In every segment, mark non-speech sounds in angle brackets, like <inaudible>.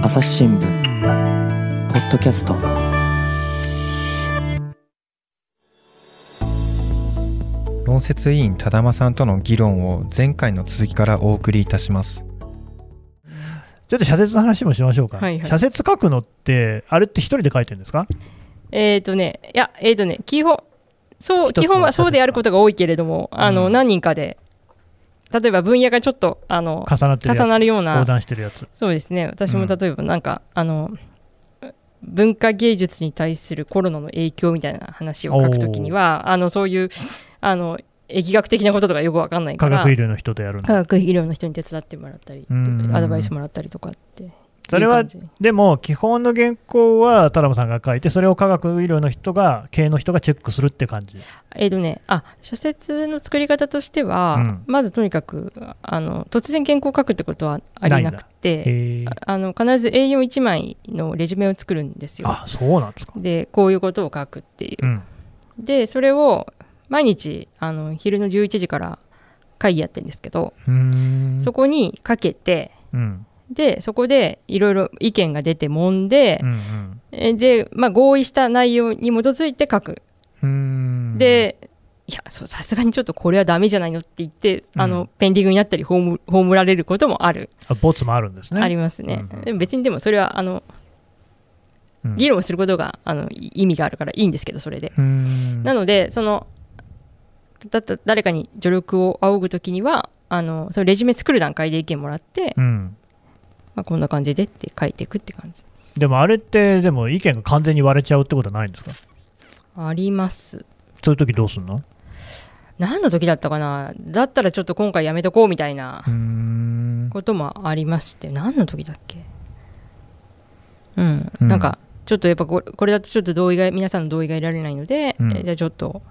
朝日新聞ポッドキャスト。論説委員多玉さんとの議論を前回の続きからお送りいたします。ちょっと社説の話もしましょうか、はいはい。社説書くのってあれって一人で書いてるんですか？えっ、とね、いや、えっ、とね、基本、そう、基本はそうであることが多いけれども、あの、うん何人かで、例えば分野がちょっと、あの、重なって重なるような横、断してるやつ。そうですね、私もうん。例えばなんか、あの、文化芸術に対するコロナの影響みたいな話を書くときには、あの、そういう、あの、疫学的なこととかよくわかんないから、化学医療の人とやる科の学医療の人に手伝ってもらったり、うんアドバイスもらったりとかって。それはでも基本の原稿は田辺さんが書いてそれを科学医療の人が系の人がチェックするって感じ。えっ、とね、あ、社説の作り方としては、うん。まずとにかく、あの、突然原稿を書くってことはありなくて、ああの、必ず A41 枚のレジュメを作るんですよ。あそうなんですか。で、こういうことを書くっていう。う。ん。で、それを毎日、あの、昼の11時から会議やってるんですけど、そこにかけて、うんで、そこでいろいろ意見が出て揉んでう、んえで、まあ、合意した内容に基づいて書く。で、いや、さすがにちょっとこれはダメじゃないのって言って、あの、うんペンディングになったり葬、葬られることもある、あボツもあるんですね。ありますね。うんうん。でも別にでもそれは、あの、うん。議論することが、あの、い意味があるからいいんですけど、それで。なので、その、だ誰かに助力を仰ぐときには、あの、そのレジュメ作る段階で意見もらって、うんまあ、こんな感じでって書いていくって感じ。でもあれってでも意見が完全に割れちゃうってことはないんですか？あります。そういう時どうすんの？何の時だったかな？だったらちょっと今回やめとこうみたいなこともありまして。何の時だっけ？うん、うん。なんかちょっとやっぱこれだとちょっと同意が皆さんの同意が得られないので、うん。えじゃあちょっと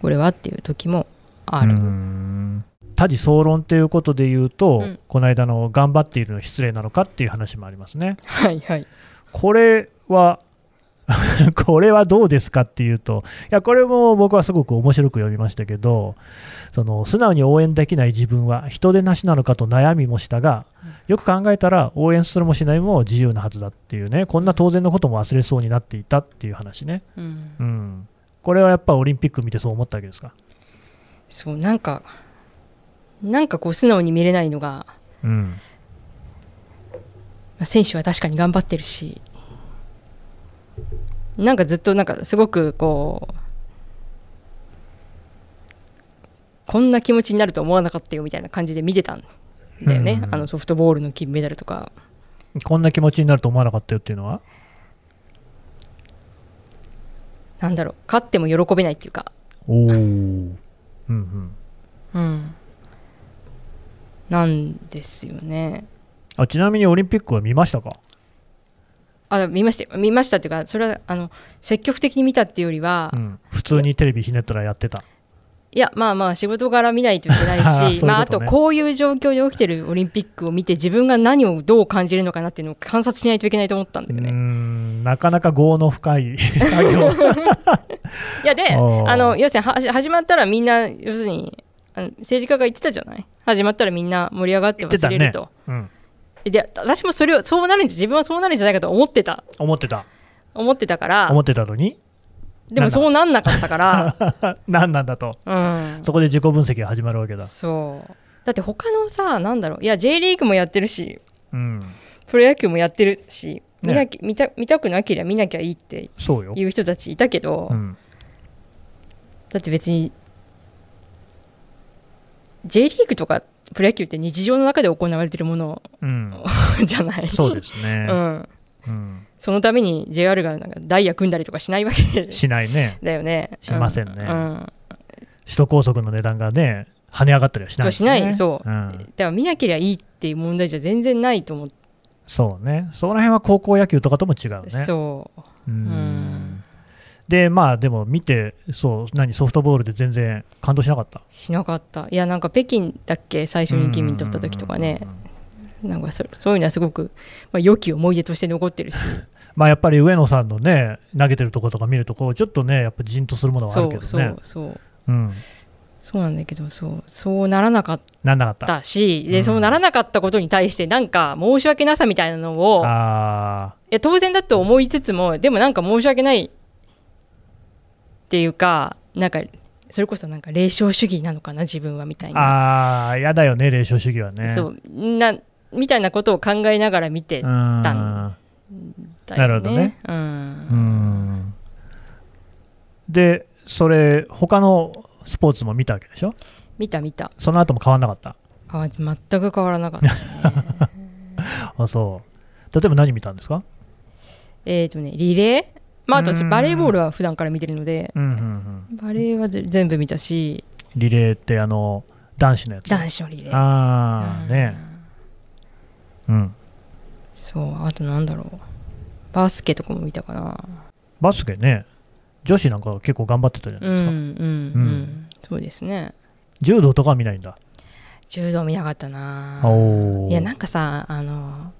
これはっていう時もある、ん多事総論ということで言うと、うんこの間の頑張っているの失礼なのかっていう話もありますね。はいはいこれは <laughs> これはどうですかっていうと、いや、これも僕はすごく面白く読みましたけど、その素直に応援できない自分は人でなしなのかと悩みもしたが、よく考えたら応援するもしないも自由なはずだっていうね、こんな当然のことも忘れそうになっていたっていう話ね。うんうん、これはやっぱオリンピック見てそう思ったわけですか？そうなんかなんかこう素直に見れないのが、うん。まあ、選手は確かに頑張ってるしなんかずっとなんかすごくこうこんな気持ちになると思わなかったよみたいな感じで見てたんだよね、うんあのソフトボールの金メダルとか。こんな気持ちになると思わなかったよっていうのは？なんだろう。勝っても喜べないっていうか。おお、うんうん、うんなんですよねあちなみにオリンピックは見ましたか？あ見ましたよ見ましたっていうかそれはあの積極的に見たっていうよりは、うん、普通にテレビひねったらやってた。いやまあまあ仕事柄見ないといけないあー <laughs> そういうことねしまあ、あとこういう状況で起きてるオリンピックを見て自分が何をどう感じるのかなっていうのを観察しないといけないと思ったんだよね。んなかなか業の深い <laughs> 作業。いやで <laughs> あの要するには始まったらみんな要するにあの政治家が言ってたじゃない？始まったらみんな盛り上がって忘れると。うん、で私もそれをそうなるんじゃ自分はそうなるんじゃないかと思ってた。思ってた。思ってたから。思ってたのに？でもそうなんなかったから、<laughs> 何なんだと。うん、そこで自己分析が始まるわけだ。そう。だって他のさなんだろう。いや J リーグもやってるし。うん、プロ野球もやってるし。見なねき見た見たくなければ見なきゃいいって。いう人たちいたけど、うん、だって別に J リーグとかプロ野球って日常の中で行われてるものうん、<laughs> じゃない。そうですね。うん、うん、そのために JR がなんかダイヤ組んだりとかしないわけ。しないね。だよね。しませんね。うん。うん。首都高速の値段がね、跳ね上がったりはしない、そうしない。そう。うん、だから見なければいいっていう問題じゃ全然ないと思って、そうね。その辺は高校野球とかとも違うね。そう。ううんんで、まあでも見て、そう、何、ソフトボールで全然感動しなかった？しなかった。いやなんか北京だっけ？最初に金見取った時とかね。なんかそそういうのはすごく、まあ、良き思い出として残ってるし。<laughs> まあやっぱり上野さんのね、投げてるところとか見ると、こうちょっとね、やっぱじんとするものはあるけどね。そうそうそう。うん、そうなんだけどそうそうならなかっなんなかった？たしで、うん。そうならなかったことに対してなんか申し訳なさみたいなのをあいや当然だと思いつつもでもなんか申し訳ないっていうかなんかそれこそなんか霊障主義なのかな自分はみたいあ、な、ああ、やだよね、霊障主義はね。そうなみたいなことを考えながら見てうたん。んだよね。なるほどねうんうん。で、それ、他のスポーツも見たわけでしょ？見た見たその後も変わんなかった？あ全く変わらなかったね <laughs> あ、そう。例えば何見たんですか？えっとねリレー？まああと私うんバレーボールは普段から見てるのでうんうんうん。バレーはぜ全部見たしリレーって、あの、男子のやつ？男子のリレーああ、ね。うん。そうあとなんだろうバスケとかも見たかなバスケね、女子なんか結構頑張ってたじゃないですか。うんうんうん、そうですね柔道とかは見ないんだ。柔道見なかったないやなんかさあの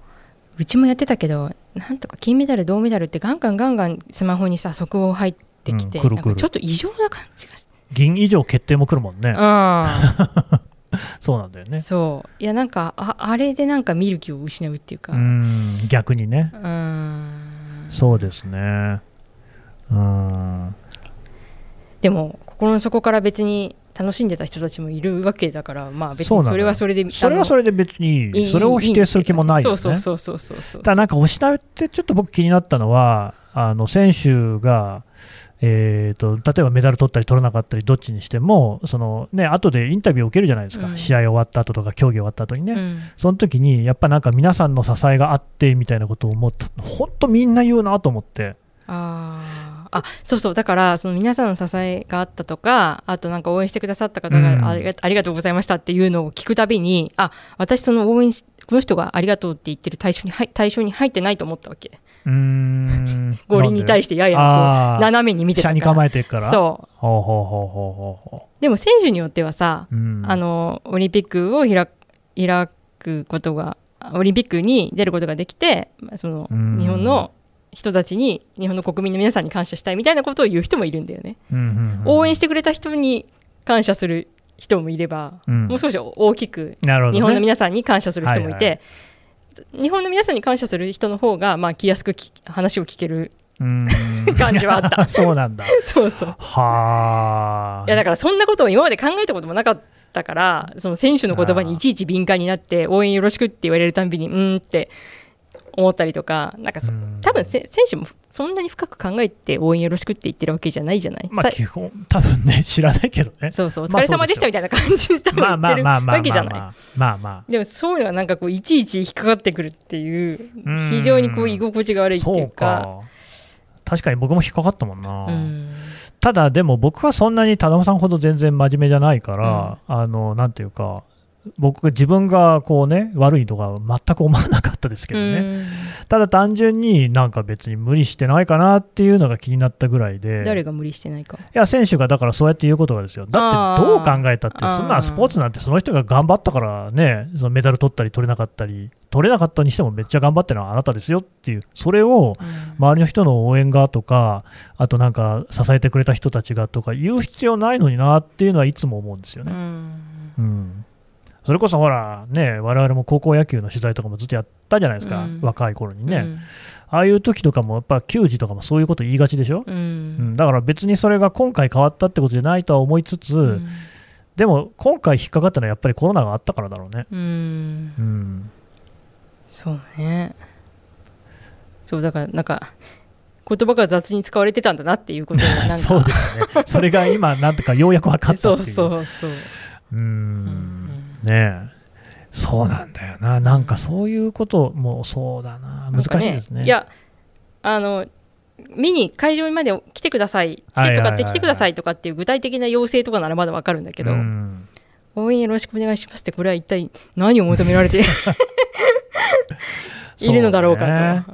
うちもやってたけどなんとか金メダル銅メダルってガンガンガンガンスマホにさ速報入ってきて、うん来る来るちょっと異常な感じがし銀以上決定も来るもんね。う <laughs> そうなんだよん、ね。そういやなんかああれでなんか見る気を失うっていうかうん、逆にね。うんそうですね。うん。でも心の底から別に楽しんでた人たちもいるわけだからまあ別にそれはそれでそれはそれで別に。それを否定する気もないよね。そうそうそうそうそうそう。ただなんか失うってちょっと僕気になったのは、あの選手が、えー、と例えばメダル取ったり取らなかったりどっちにしてもその、ね後でインタビューを受けるじゃないですか、うん。試合終わった後とか競技終わった後にね、うん。その時にやっぱなんか皆さんの支えがあってみたいなことを思った。本当みんな言うなと思って。あーあそうそう。だからその皆さんの支えがあったとかあとなんか応援してくださった方うん。がありが,、ありがとうございましたっていうのを聞くたびにあ私その応援しこの人がありがとうって言ってる対象に入対象に入ってないと思ったわけ。うーん。<laughs> 五輪に対してやや斜めに見てた下に構えてるから。そほうほうほうほうほうほう。でも選手によってはさ、う、うん、あのオリンピックを開開くことがオリンピックに出ることができてまあそのうん。日本の人たちに日本の国民の皆さんに感謝したいみたいなことを言う人もいるんだよね。うんうんうん。応援してくれた人に感謝する人もいれば、うん。もう少し大きく日本の皆さんに感謝する人もいて、はい日本の皆さんに感謝する人の方がまあ気安くき話を聞ける感じはあった。<laughs> そうなんだ。そうそう。はあ。いやだからそんなことを今まで考えたこともなかったからその選手の言葉にいちいち敏感になって応援よろしくって言われるたんびにうーんって思ったりとかなんかそうん。多分せ選手もそんなに深く考えて応援よろしくって言ってるわけじゃないじゃない、さまあ基本多分ね <laughs> 知らないけどね。そうそうおまあ疲れ様でしたみたいな感じで多分まあまあ言ってるまあまあわけじゃない。まあまあ。までもそういうのがなんかこういちいち引っかかってくるっていううん。非常にこう居心地が悪いってそいううか。か確かに僕も引っかかったもんな、うん。ただでも僕はそんなに忠間さんほど全然真面目じゃないから、あのなんていうか僕自分がこうね悪いとか全く思わなかったですけどね、うん。ただ単純になんか別に無理してないかなっていうのが気になったぐらいで。誰が無理してないか。いや選手がだからそうやって言うことがですよ。だってどう考えたってそんなスポーツなんてその人が頑張ったからねそのメダル取ったり取れなかったり取れなかったにしてもめっちゃ頑張ってるのはあなたですよっていうそれをうん。周りの人の応援がとかあとなんか支えてくれた人たちがとか言う必要ないのになっていうのはいつも思うんですよね。うん。うんそれこそほらね我々も高校野球の取材とかもずっとやったじゃないですか、うん。若い頃にね、ああいう時とかもやっぱ球児とかもそういうこと言いがちでしょ、うん。うん、だから別にそれが今回変わったってことじゃないとは思いつつ、うん。でも今回引っかかったのはやっぱりコロナがあったからだろうね。うん。うん、そうね。そうだからなんか言葉が雑に使われてたんだなっていうことがなんか。<laughs> そうですね。それが今なんとかようやく分かったそうっていう。<laughs> そうそうう。うん。んね。えそうなんだよな、なんかそういうこともそうだな、難しいですね。いやあの見に会場まで来てください。チケット買って来てくださいとかっていう具体的な要請とかならまだわかるんだけど、うん。応援よろしくお願いしますってこれは一体何を求められて <laughs> いるのだろうかと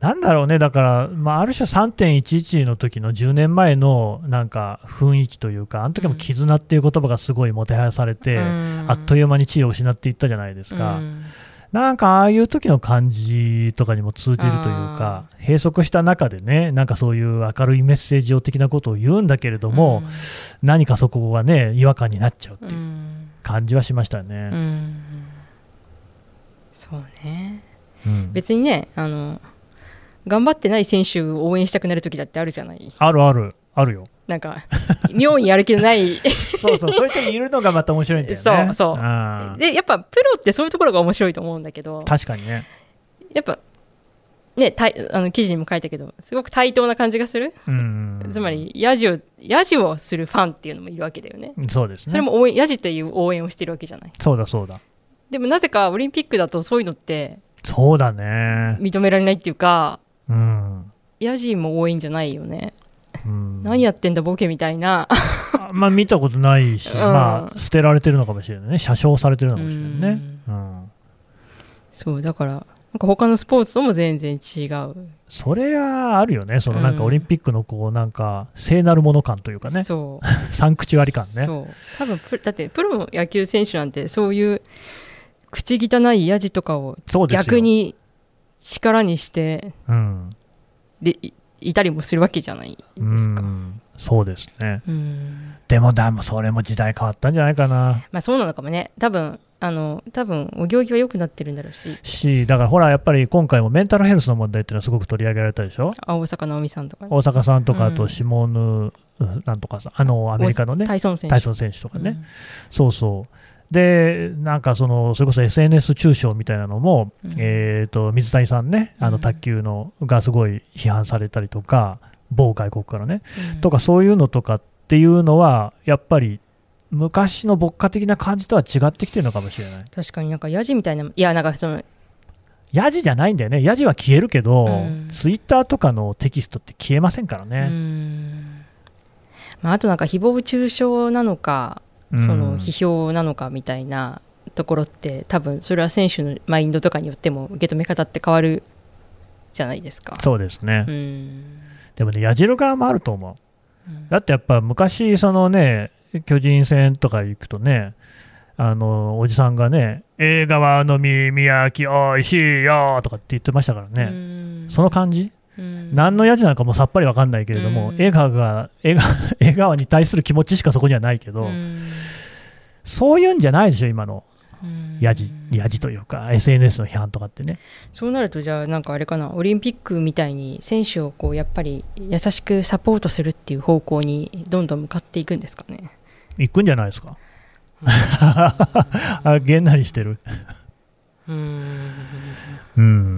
なんだろうね、だから、まあ、ある種3.11の時の10年前のなんか雰囲気というか、あの時も絆っていう言葉がすごいもてはやされて、あっという間に地位を失っていったじゃないですか。うん。なんかああいう時の感じとかにも通じるというか、閉塞した中でね、なんかそういう明るいメッセージを的なことを言うんだけれども、何かそこがね、違和感になっちゃうってういうん。感じはしましたね。うん。そうね。うん。別にねあの頑張ってない選手を応援したくなる時だってあるじゃない？あるある、あるよ。なんか妙にやる気のない <laughs> そうそう、そういう人いるのがまた面白いんだよね。そうそうでやっぱプロってそういうところが面白いと思うんだけど確かにね。やっぱねたいあの記事にも書いたけどすごく対等な感じがする、うん。つまりヤジをヤジをするファンっていうのもいるわけだよねそうですね。それも応援ヤジという応援をしてるわけじゃないそうだそうだ。でもなぜかオリンピックだとそういうのってそうだね。認められないっていうかうん。ヤジも応援じゃないよね、うん、何やってんだボケみたいなあまあ見たことないし、<laughs> うんまあ捨てられてるのかもしれないね。車掌されてるのかもしれないね。うん。そうだからなんか他のスポーツとも全然違うそれはあるよね。そのなんかうんオリンピックのこうなんか聖なるもの感というかね。そう <laughs> サンクチュアリ感ね。そう多分プだってプロの野球選手なんてそういう口汚いヤジとかを逆に力にしてうん。でいいたりもするわけじゃないですか。うんそうですね。うんでもだもそれも時代変わったんじゃないかな。まあそうなのかもね多分あの多分お行儀は良くなってるんだろうしし、だからほら、やっぱり今回もメンタルヘルスの問題っていうのはすごく取り上げられたでしょ？あ大阪直美さんとかね大阪さんとか、あうんとシモーヌ、なんとかさん、あのアメリカのね、タイソン選手とかね、そうそう。で、なんかその、それこそ SNS 中傷みたいなのも、うんえっ、と、水谷さんね、あうんの卓球のがすごい批判されたりとか、某外国からね、うんとかそういうのとかっていうのは、やっぱり昔の牧歌的な感じとは違ってきてるのかもしれない。確かになんかヤジみたいないやなんかそのヤジじゃないんだよね。ヤジは消えるけど、うんツイッターとかのテキストって消えませんからうね。んまあ、あとなんか誹謗中傷なのかうんその批評なのかみたいなところって多分それは選手のマインドとかによっても受け止め方って変わるじゃないですか。そうですね。うんでもね、矢印側もあると思う。うんだってやっぱ昔、そのね、巨人戦とか行くとね、あのおじさんがね、映画は飲み、宮城おいしいよとかって言ってましたからうね、んその感じ、うん何のやじなのかもさっぱりわかんないけれども、うん映画が映画映画に対する気持ちしかそこにはないけど、うんそういうんじゃないでしょ、今のうんやじ、やじというか、SNS の批判とかってね。そうなるとじゃあなんかあれかなオリンピックみたいに選手をこうやっぱり優しくサポートするっていう方向にどんどん向かっていくんですかね。行くんじゃないですか。<laughs> あげんなりしてる。うんうん。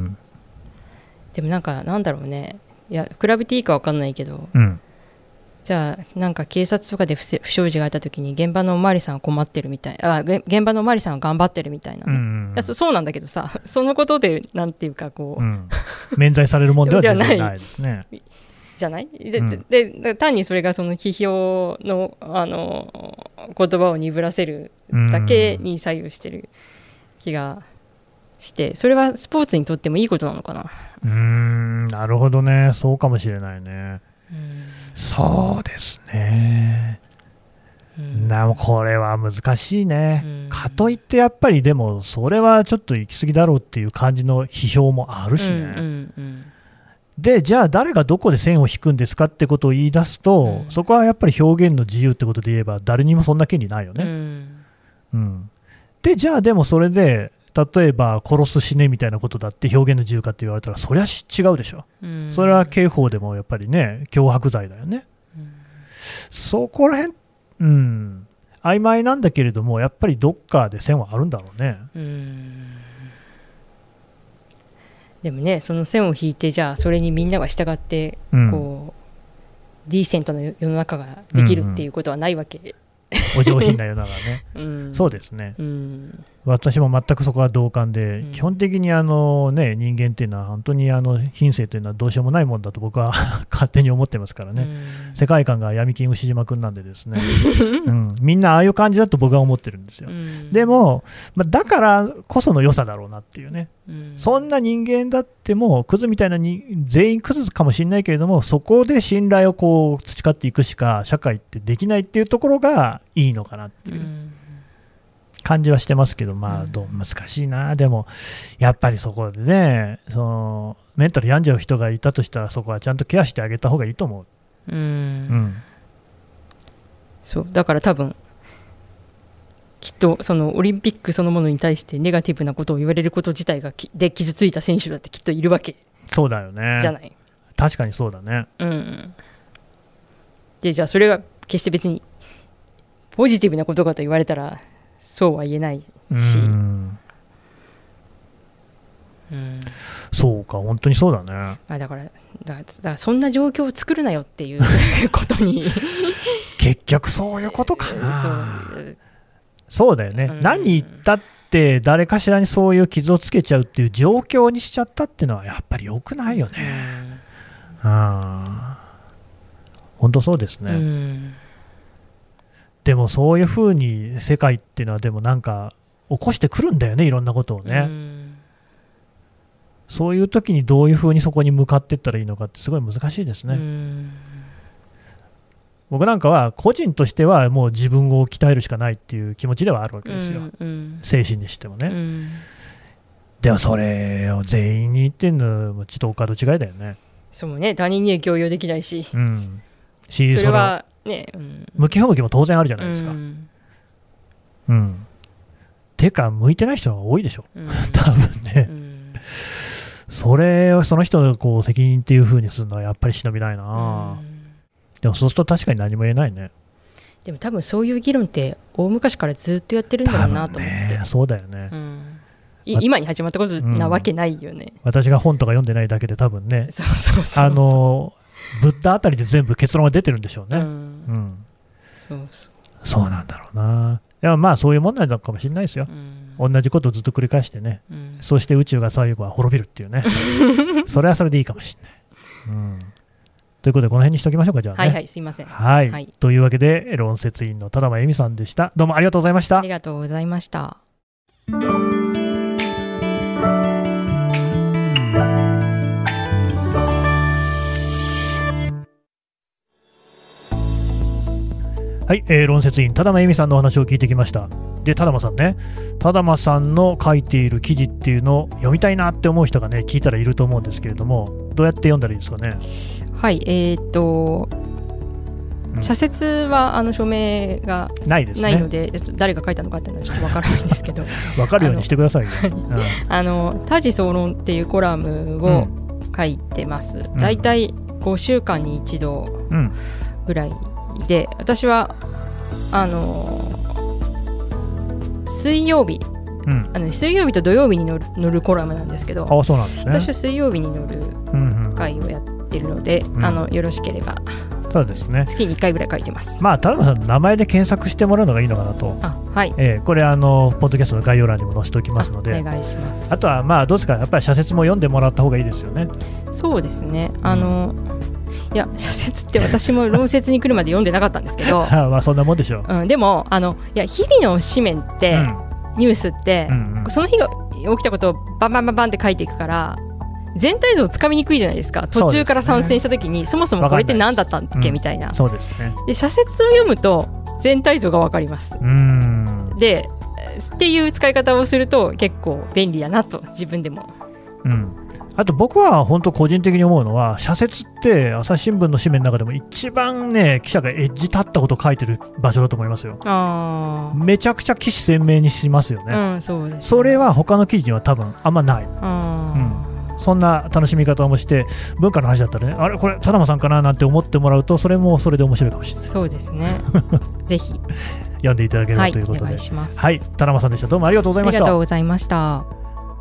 でもなんかなんだろうね。いや比べていいか分かんないけど。うん。じゃあなんか警察とかで不祥事があった時に現場のおまわりさんは困ってるみたい。あげ現場のおまわりさんは頑張ってるみたいな、いうん。うんやそそうなんだけどさ。<laughs> そのことでなんていうかこう、うん。免罪されるもんではないですね。<laughs> じゃない？で,うん。で、で単にそれがその批評のあの言葉を鈍らせるだけに左右してる気がしてそれはスポーツにとってもいいことなのかな。うーん、なるほどね。そうかもしれないね。うんそうですね。うんなこれは難しいね。うんかといってやっぱりでもそれはちょっと行き過ぎだろうっていう感じの批評もあるしね。うんうんうんでじゃあ誰がどこで線を引くんですかってことを言い出すと、うんそこはやっぱり表現の自由ってことで言えば誰にもそんな権利ないようね。んうんでじゃあでもそれで例えば殺す死ねみたいなことだって表現の自由かって言われたらそりゃし違うでしょ。うん。それは刑法でもやっぱりね脅迫罪だよね。そこら辺うん。曖昧なんだけれどもやっぱりどっかで線はあるんだろうね。うん。でもねその線を引いてじゃあそれにみんなが従ってうん。こう、ディーセントな世の中ができるっていうことはないわけ、お上品な世の中ね。<laughs> うん。そうですね。うん。私も全くそこは同感で、うん。基本的にあの、ね、人間っていうのは、本当にあの品性というのはどうしようもないもんだと僕は <laughs> 勝手に思ってますからね、うん。世界観が闇金牛島君なんでですね、<laughs> うん、みんなああいう感じだと僕は思ってるんですよ。うん。でも、まあ、だからこその良さだろうなっていうね、うん。そんな人間だっても、クズみたいなに全員クズかもしれないけれども、そこで信頼をこう培っていくしか、社会ってできないっていうところがいいのかなっていう。うん。感じはしてますけど、まあ、どう難しいな、でも、やっぱりそこでね、そのメンタル病んじゃう人がいたとしたら、そこはちゃんとケアしてあげた方がいいと思う。うん。うん。そう。だから多分きっとそのオリンピックそのものに対してネガティブなことを言われること自体がきで傷ついた選手だってきっといるわけ。そうだよね。じゃない。確かにそうだね。うん、でじゃあそれが決して別にポジティブなことかと言われたらそうは言えないし、うん。うんそうか、本当にそうだね。まあ、だからだからそんな状況を作るなよっていう <laughs> ことに。結局そういうことかそな。う。そうだよね、うん。何言ったって、誰かしらにそういう傷をつけちゃうっていう状況にしちゃったっていうのは、やっぱり良くないようね。ん。うん本当そうですね、うんでもそういうふうに世界っていうのは、でもなんか、起こしてくるんだよね、いろんなことをね。うんそういう時にどういうふうにそこに向かっていったらいいのかって、すごい難しいですね。うん僕なんかは、個人としてはもう自分を鍛えるしかないっていう気持ちではあるわけですよ、うん精神にしてもね。うんでもそれを全員に言ってんのはちょっとお門違いだよね。そうね他人には強要できないしうん。し、それはね、うん、向き不向きも当然あるじゃないですか。ううん。んてか、向いてない人が多いでしょ。うん。<laughs> 多分ね。うん。それをその人のこう責任っていう風にするのはやっぱり忍びないな、うん。でもそうすると確かに何も言えないね。でも多分そういう議論って大昔からずっとやってるんだろうなと思って、ね、そうだよね。うん。い今に始まったことなわけないよね、私が本とか読んでないだけで多分ね、そうそうそう。あの、ブッダあたりで全部結論が出てるんでしょうね。ううん。ん、そうそう、なんだろうな。いや、まあそういう問題なのかもしれないですよ。うん同じことをずっと繰り返してね。うんそして宇宙が最後は滅びるっていうね。<laughs> それはそれでいいかもしれない。うん。ということで、この辺にしておきましょうか、じゃあね。はいはいすいませんはい。はいというわけで、論説委員の田玉恵美さんでした。どうもありがとうございましたあり。がとうございましたはい、えー論説委員、田玉恵美さんのお話を聞いてきました。で、田玉さんね、田玉さんの書いている記事っていうのを読みたいなって思う人がね、聞いたらいると思うんですけれども、どうやって読んだらいいですかね？はいえーっとうん社説はあの署名がないですね。ないので、ちょっと誰が書いたのかっていうのはちょっとわからないんですけど <laughs> わかるようにしてくださいよ。あの「<laughs> 多事総論」っていうコラムうを書いてます、だいたい5週間に一度うん。うん。ぐらいで私はあの水曜日うん。あの水曜日と土曜日に乗る乗るコラムなんですけどああ、そうなんですね。私は水曜日に乗るうんうん。回をやってるので、んあのよろしければそうですね。月に1回ぐらい書いてます。まあ、田中さんの名前で検索してもらうのがいいのかなと。あはいえーこれ、あの、ポッドキャストの概要欄にも載せておきますので。あお願いしますあとは、まあ、どうですか、やっぱり社説も読んでもらった方がいいですよね。そうですねあの、いや社説って私も論説に来るまで読んでなかったんですけど、<laughs> まあ、そんなもんでしょう。うん、でもあのいや日々の紙面って、ニュースって、うんうん。その日が起きたことをバンバンバンバンって書いていくから全体像をつかみにくいじゃないですか。途中から参戦した時にそ,、もそもこれって何だったんだっけ、うんみたいな。そうですね。で社説を読むと全体像が分かります。うーん。でっていう使い方をすると結構便利やなと自分でも。うん。あと僕は本当個人的に思うのは、社説って朝日新聞の紙面の中でも一番ね、記者がエッジ立ったことを書いてる場所だと思いますよ。あめちゃくちゃ起死鮮明にしますよね。あうんそうですね、それは他の記事には多分あんまない。あーそんな楽しみ方もして、文化の話だったらね、あれ、これ、佐玉さんかななんて思ってもらうと、それもそれで面白いかもしれない。そうですね <laughs> ぜひ読んでいただければはいおということで。願いしますはい、田玉さんでした。どうもありがとうございありました。がとうございました